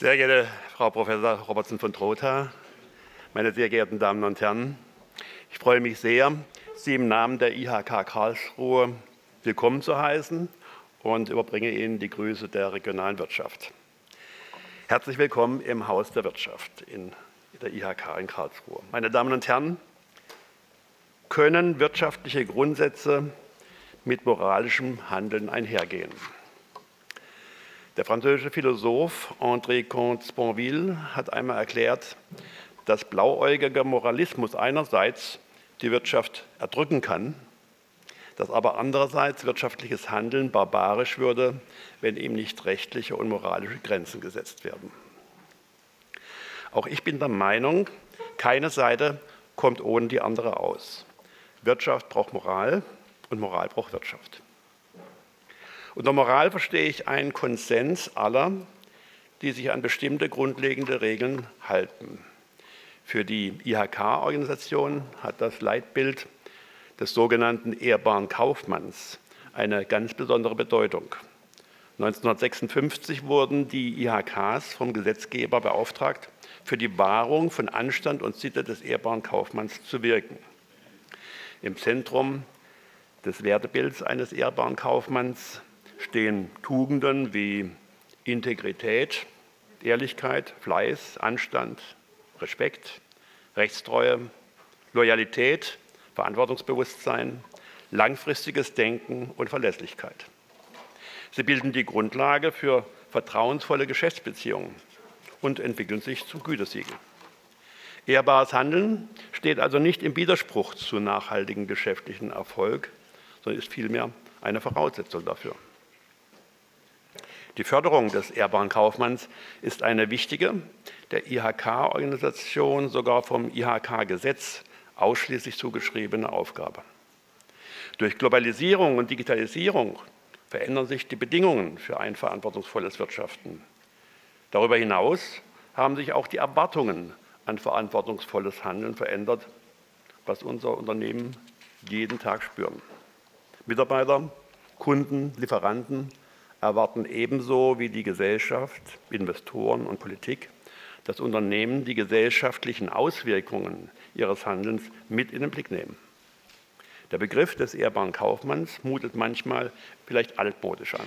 Sehr geehrte Frau Professor Robertson von Trotha, meine sehr geehrten Damen und Herren, ich freue mich sehr, Sie im Namen der IHK Karlsruhe willkommen zu heißen und überbringe Ihnen die Grüße der regionalen Wirtschaft. Herzlich willkommen im Haus der Wirtschaft in der IHK in Karlsruhe. Meine Damen und Herren, können wirtschaftliche Grundsätze mit moralischem Handeln einhergehen? Der französische Philosoph André Comte-Sponville hat einmal erklärt, dass blauäugiger Moralismus einerseits die Wirtschaft erdrücken kann, dass aber andererseits wirtschaftliches Handeln barbarisch würde, wenn ihm nicht rechtliche und moralische Grenzen gesetzt werden. Auch ich bin der Meinung, keine Seite kommt ohne die andere aus. Wirtschaft braucht Moral und Moral braucht Wirtschaft. Unter Moral verstehe ich einen Konsens aller, die sich an bestimmte grundlegende Regeln halten. Für die IHK-Organisation hat das Leitbild des sogenannten ehrbaren Kaufmanns eine ganz besondere Bedeutung. 1956 wurden die IHKs vom Gesetzgeber beauftragt, für die Wahrung von Anstand und Sitte des ehrbaren Kaufmanns zu wirken. Im Zentrum des Wertebilds eines ehrbaren Kaufmanns stehen Tugenden wie Integrität, Ehrlichkeit, Fleiß, Anstand, Respekt, Rechtstreue, Loyalität, Verantwortungsbewusstsein, langfristiges Denken und Verlässlichkeit. Sie bilden die Grundlage für vertrauensvolle Geschäftsbeziehungen und entwickeln sich zum Gütesiegel. Ehrbares Handeln steht also nicht im Widerspruch zu nachhaltigem geschäftlichen Erfolg, sondern ist vielmehr eine Voraussetzung dafür. Die Förderung des ehrbaren Kaufmanns ist eine wichtige, der IHK-Organisation sogar vom IHK-Gesetz ausschließlich zugeschriebene Aufgabe. Durch Globalisierung und Digitalisierung verändern sich die Bedingungen für ein verantwortungsvolles Wirtschaften. Darüber hinaus haben sich auch die Erwartungen an verantwortungsvolles Handeln verändert, was unser Unternehmen jeden Tag spüren. Mitarbeiter, Kunden, Lieferanten erwarten ebenso wie die Gesellschaft, Investoren und Politik, dass Unternehmen die gesellschaftlichen Auswirkungen ihres Handelns mit in den Blick nehmen. Der Begriff des ehrbaren Kaufmanns mutet manchmal vielleicht altmodisch an.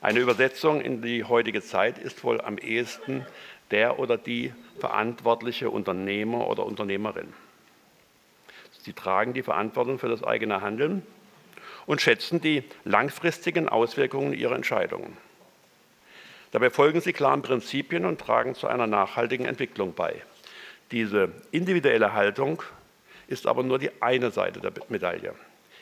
Eine Übersetzung in die heutige Zeit ist wohl am ehesten der oder die verantwortliche Unternehmer oder Unternehmerin. Sie tragen die Verantwortung für das eigene Handeln und schätzen die langfristigen Auswirkungen ihrer Entscheidungen. Dabei folgen sie klaren Prinzipien und tragen zu einer nachhaltigen Entwicklung bei. Diese individuelle Haltung ist aber nur die eine Seite der Medaille.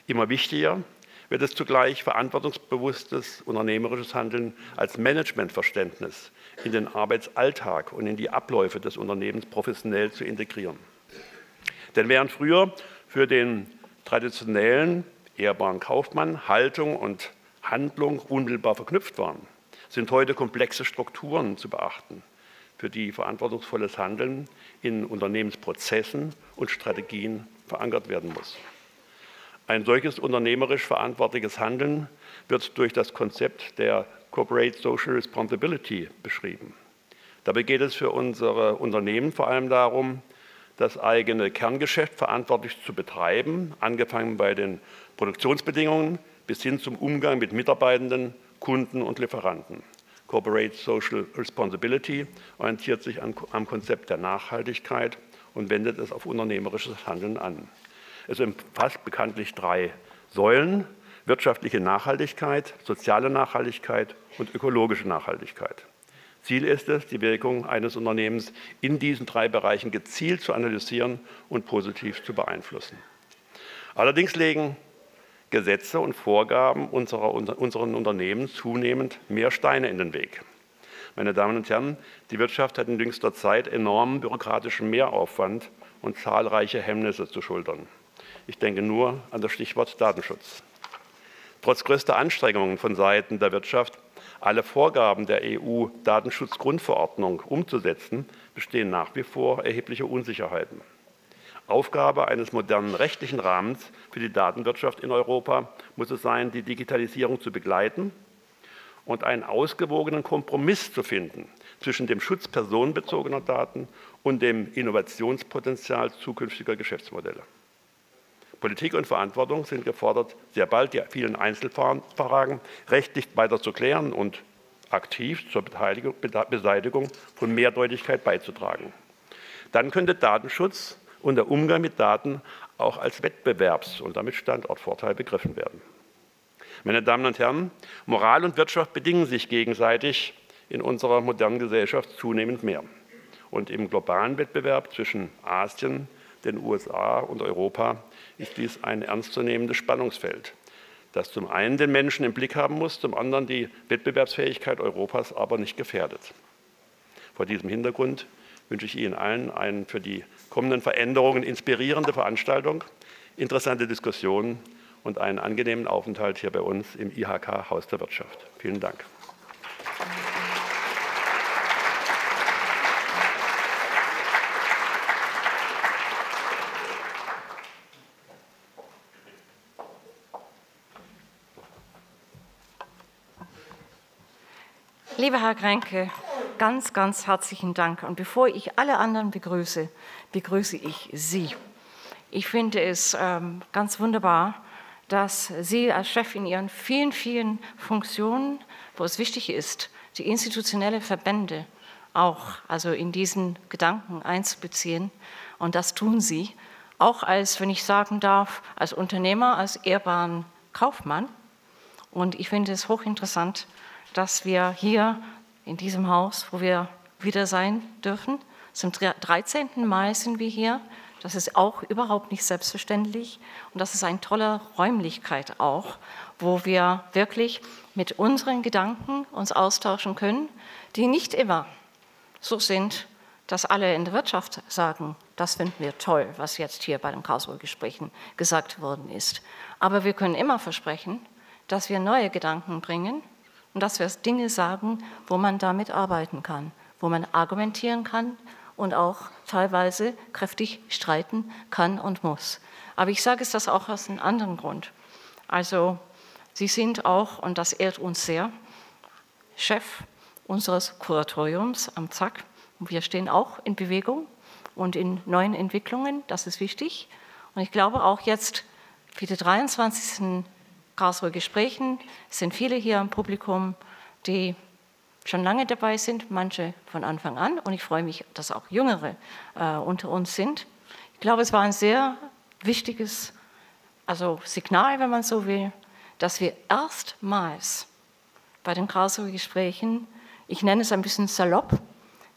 Immer wichtiger wird es zugleich verantwortungsbewusstes unternehmerisches Handeln als Managementverständnis in den Arbeitsalltag und in die Abläufe des Unternehmens professionell zu integrieren. Denn während früher für den traditionellen ehrbaren Kaufmann Haltung und Handlung unmittelbar verknüpft waren, sind heute komplexe Strukturen zu beachten, für die verantwortungsvolles Handeln in Unternehmensprozessen und Strategien verankert werden muss. Ein solches unternehmerisch verantwortliches Handeln wird durch das Konzept der Corporate Social Responsibility beschrieben. Dabei geht es für unsere Unternehmen vor allem darum, das eigene Kerngeschäft verantwortlich zu betreiben, angefangen bei den Produktionsbedingungen bis hin zum Umgang mit Mitarbeitenden, Kunden und Lieferanten. Corporate Social Responsibility orientiert sich an, am Konzept der Nachhaltigkeit und wendet es auf unternehmerisches Handeln an. Es umfasst bekanntlich drei Säulen, wirtschaftliche Nachhaltigkeit, soziale Nachhaltigkeit und ökologische Nachhaltigkeit. Ziel ist es, die Wirkung eines Unternehmens in diesen drei Bereichen gezielt zu analysieren und positiv zu beeinflussen. Allerdings legen Gesetze und Vorgaben unserer, unseren Unternehmen zunehmend mehr Steine in den Weg. Meine Damen und Herren, die Wirtschaft hat in jüngster Zeit enormen bürokratischen Mehraufwand und zahlreiche Hemmnisse zu schultern. Ich denke nur an das Stichwort Datenschutz. Trotz größter Anstrengungen von Seiten der Wirtschaft, alle Vorgaben der EU-Datenschutzgrundverordnung umzusetzen, bestehen nach wie vor erhebliche Unsicherheiten. Aufgabe eines modernen rechtlichen Rahmens für die Datenwirtschaft in Europa muss es sein, die Digitalisierung zu begleiten und einen ausgewogenen Kompromiss zu finden zwischen dem Schutz personenbezogener Daten und dem Innovationspotenzial zukünftiger Geschäftsmodelle. Politik und Verantwortung sind gefordert, sehr bald die vielen Einzelfragen rechtlich weiter zu klären und aktiv zur Beseitigung von Mehrdeutigkeit beizutragen. Dann könnte Datenschutz und der Umgang mit Daten auch als Wettbewerbs- und damit Standortvorteil begriffen werden. Meine Damen und Herren, Moral und Wirtschaft bedingen sich gegenseitig in unserer modernen Gesellschaft zunehmend mehr. Und im globalen Wettbewerb zwischen Asien, den USA und Europa ist dies ein ernstzunehmendes Spannungsfeld, das zum einen den Menschen im Blick haben muss, zum anderen die Wettbewerbsfähigkeit Europas aber nicht gefährdet. Vor diesem Hintergrund wünsche ich Ihnen allen eine für die kommenden Veränderungen inspirierende Veranstaltung, interessante Diskussionen und einen angenehmen Aufenthalt hier bei uns im IHK Haus der Wirtschaft. Vielen Dank. Lieber Herr Kränke, ganz, ganz herzlichen Dank. Und bevor ich alle anderen begrüße, begrüße ich Sie. Ich finde es ähm, ganz wunderbar, dass Sie als Chef in Ihren vielen, vielen Funktionen, wo es wichtig ist, die institutionelle Verbände auch also in diesen Gedanken einzubeziehen. Und das tun Sie, auch als, wenn ich sagen darf, als Unternehmer, als ehrbaren Kaufmann. Und ich finde es hochinteressant, dass wir hier in diesem Haus, wo wir wieder sein dürfen, zum 13. Mai sind wir hier. Das ist auch überhaupt nicht selbstverständlich. Und das ist eine tolle Räumlichkeit auch, wo wir wirklich mit unseren Gedanken uns austauschen können, die nicht immer so sind, dass alle in der Wirtschaft sagen, das finden wir toll, was jetzt hier bei den Karlsruher Gesprächen gesagt worden ist. Aber wir können immer versprechen, dass wir neue Gedanken bringen und dass wir Dinge sagen, wo man damit arbeiten kann, wo man argumentieren kann und auch teilweise kräftig streiten kann und muss. Aber ich sage es das auch aus einem anderen Grund. Also Sie sind auch, und das ehrt uns sehr, Chef unseres Kuratoriums am ZAK. wir stehen auch in Bewegung und in neuen Entwicklungen, das ist wichtig. Und ich glaube auch jetzt für die 23. Karlsruher Gesprächen sind viele hier im Publikum, die schon lange dabei sind, manche von Anfang an. Und ich freue mich, dass auch Jüngere äh, unter uns sind. Ich glaube, es war ein sehr wichtiges also Signal, wenn man so will, dass wir erstmals bei den Karlsruher Gesprächen, ich nenne es ein bisschen salopp,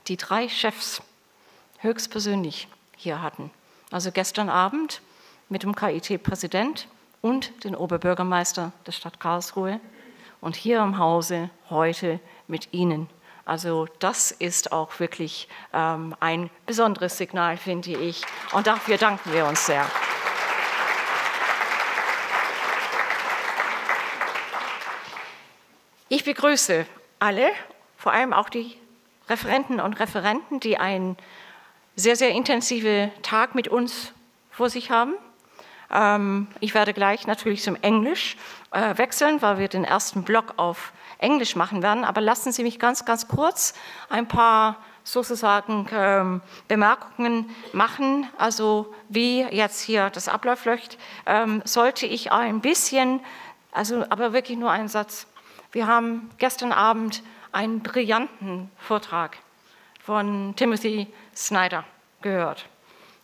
die drei Chefs höchstpersönlich hier hatten. Also gestern Abend mit dem KIT-Präsident, und den Oberbürgermeister der Stadt Karlsruhe und hier im Hause heute mit Ihnen. Also das ist auch wirklich ähm, ein besonderes Signal, finde ich. Und dafür danken wir uns sehr. Ich begrüße alle, vor allem auch die Referenten und Referenten, die einen sehr, sehr intensiven Tag mit uns vor sich haben. Ähm, ich werde gleich natürlich zum Englisch äh, wechseln, weil wir den ersten Block auf Englisch machen werden. Aber lassen Sie mich ganz, ganz kurz ein paar sozusagen ähm, Bemerkungen machen, also wie jetzt hier das abläuft, ähm, sollte ich ein bisschen, also aber wirklich nur einen Satz. Wir haben gestern Abend einen brillanten Vortrag von Timothy Snyder gehört.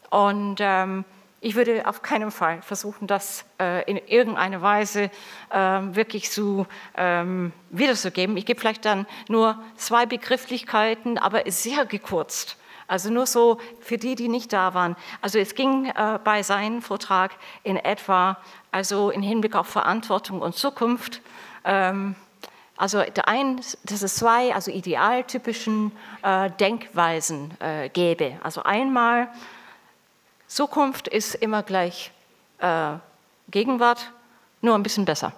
Und ähm, ich würde auf keinen Fall versuchen, das äh, in irgendeiner Weise ähm, wirklich zu ähm, wiederzugeben. Ich gebe vielleicht dann nur zwei Begrifflichkeiten, aber sehr gekürzt. Also nur so für die, die nicht da waren. Also es ging äh, bei seinem Vortrag in etwa, also im Hinblick auf Verantwortung und Zukunft. Ähm, also der ein, dass es zwei, also idealtypischen äh, Denkweisen äh, gäbe. Also einmal Zukunft ist immer gleich äh, Gegenwart, nur ein bisschen besser.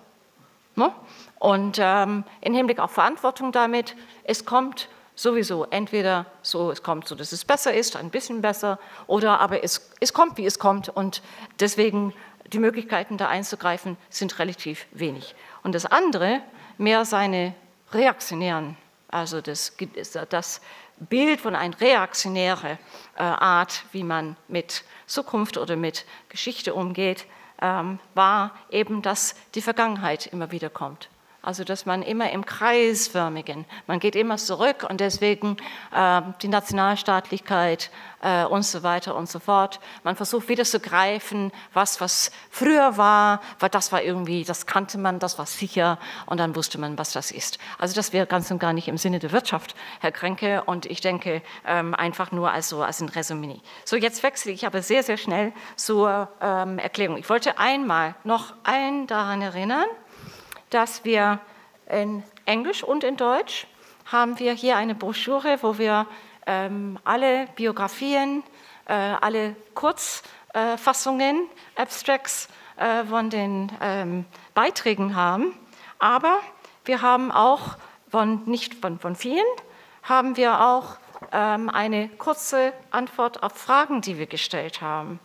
Ne? Und ähm, im Hinblick auf Verantwortung damit, es kommt sowieso entweder so, es kommt so, dass es besser ist, ein bisschen besser, oder aber es, es kommt, wie es kommt und deswegen die Möglichkeiten da einzugreifen sind relativ wenig. Und das andere, mehr seine reaktionären Also das, das Bild von einer reaktionären äh, Art, wie man mit Zukunft oder mit Geschichte umgeht, ähm, war eben, dass die Vergangenheit immer wieder kommt. Also dass man immer im Kreisförmigen, man geht immer zurück und deswegen äh, die Nationalstaatlichkeit äh, und so weiter und so fort. Man versucht wieder zu greifen, was was früher war, weil das war irgendwie, das kannte man, das war sicher und dann wusste man, was das ist. Also das wäre ganz und gar nicht im Sinne der Wirtschaft, Herr Kränke, und ich denke ähm, einfach nur als, so, als ein Resümee. So, jetzt wechsle ich aber sehr, sehr schnell zur ähm, Erklärung. Ich wollte einmal noch allen daran erinnern, dass wir in Englisch und in Deutsch haben wir hier eine Broschüre, wo wir ähm, alle Biografien, äh, alle Kurzfassungen, äh, Abstracts äh, von den ähm, Beiträgen haben. Aber wir haben auch, von, nicht von, von vielen, haben wir auch eine kurze Antwort auf Fragen, die wir gestellt haben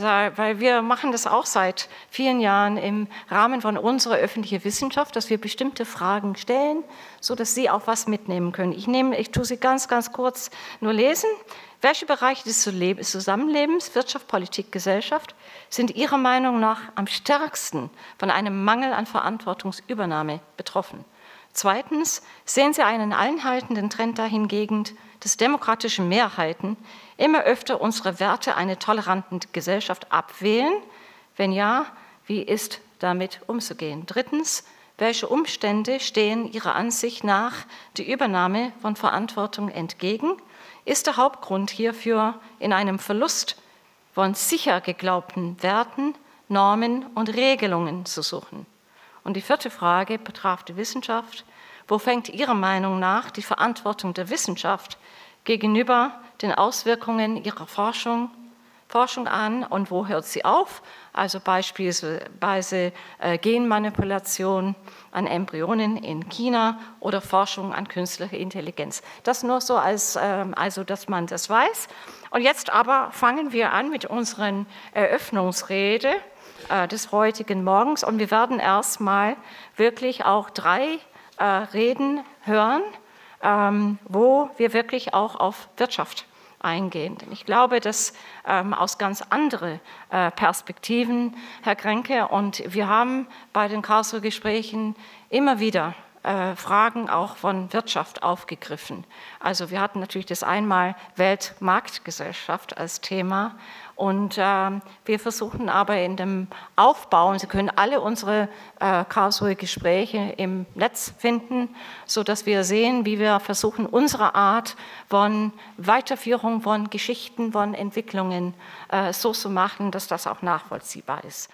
weil wir machen das auch seit vielen Jahren im Rahmen von unserer öffentlichen Wissenschaft, dass wir bestimmte Fragen stellen, so dass Sie auch was mitnehmen können. Ich nehme, ich tue sie ganz, ganz kurz nur lesen. Welche Bereiche des Zusammenlebens, Wirtschaft, Politik, Gesellschaft, sind Ihrer Meinung nach am stärksten von einem Mangel an Verantwortungsübernahme betroffen? Zweitens, sehen Sie einen einhaltenden Trend dahingegen, dass demokratische Mehrheiten immer öfter unsere Werte einer toleranten Gesellschaft abwählen? Wenn ja, wie ist damit umzugehen? Drittens, welche Umstände stehen Ihrer Ansicht nach die Übernahme von Verantwortung entgegen? Ist der Hauptgrund hierfür in einem Verlust von sicher geglaubten Werten, Normen und Regelungen zu suchen? Und die vierte Frage betraf die Wissenschaft. Wo fängt Ihrer Meinung nach die Verantwortung der Wissenschaft gegenüber den Auswirkungen ihrer Forschung, Forschung an und wo hört sie auf? Also beispielsweise äh, Genmanipulation an Embryonen in China oder Forschung an künstlicher Intelligenz. Das nur so, als, äh, also dass man das weiß. Und jetzt aber fangen wir an mit unseren Eröffnungsrede äh, des heutigen Morgens und wir werden erstmal wirklich auch drei äh, Reden hören ähm, wo wir wirklich auch auf Wirtschaft eingehen. Denn ich glaube, dass ähm, aus ganz anderen äh, Perspektiven, Herr Kränke, und wir haben bei den Karlsruher Gesprächen immer wieder Fragen auch von Wirtschaft aufgegriffen. Also wir hatten natürlich das einmal Weltmarktgesellschaft als Thema und äh, wir versuchen aber in dem Aufbau, und Sie können alle unsere äh, Karlsruhe Gespräche im Netz finden, so dass wir sehen, wie wir versuchen, unsere Art von Weiterführung von Geschichten, von Entwicklungen äh, so zu machen, dass das auch nachvollziehbar ist.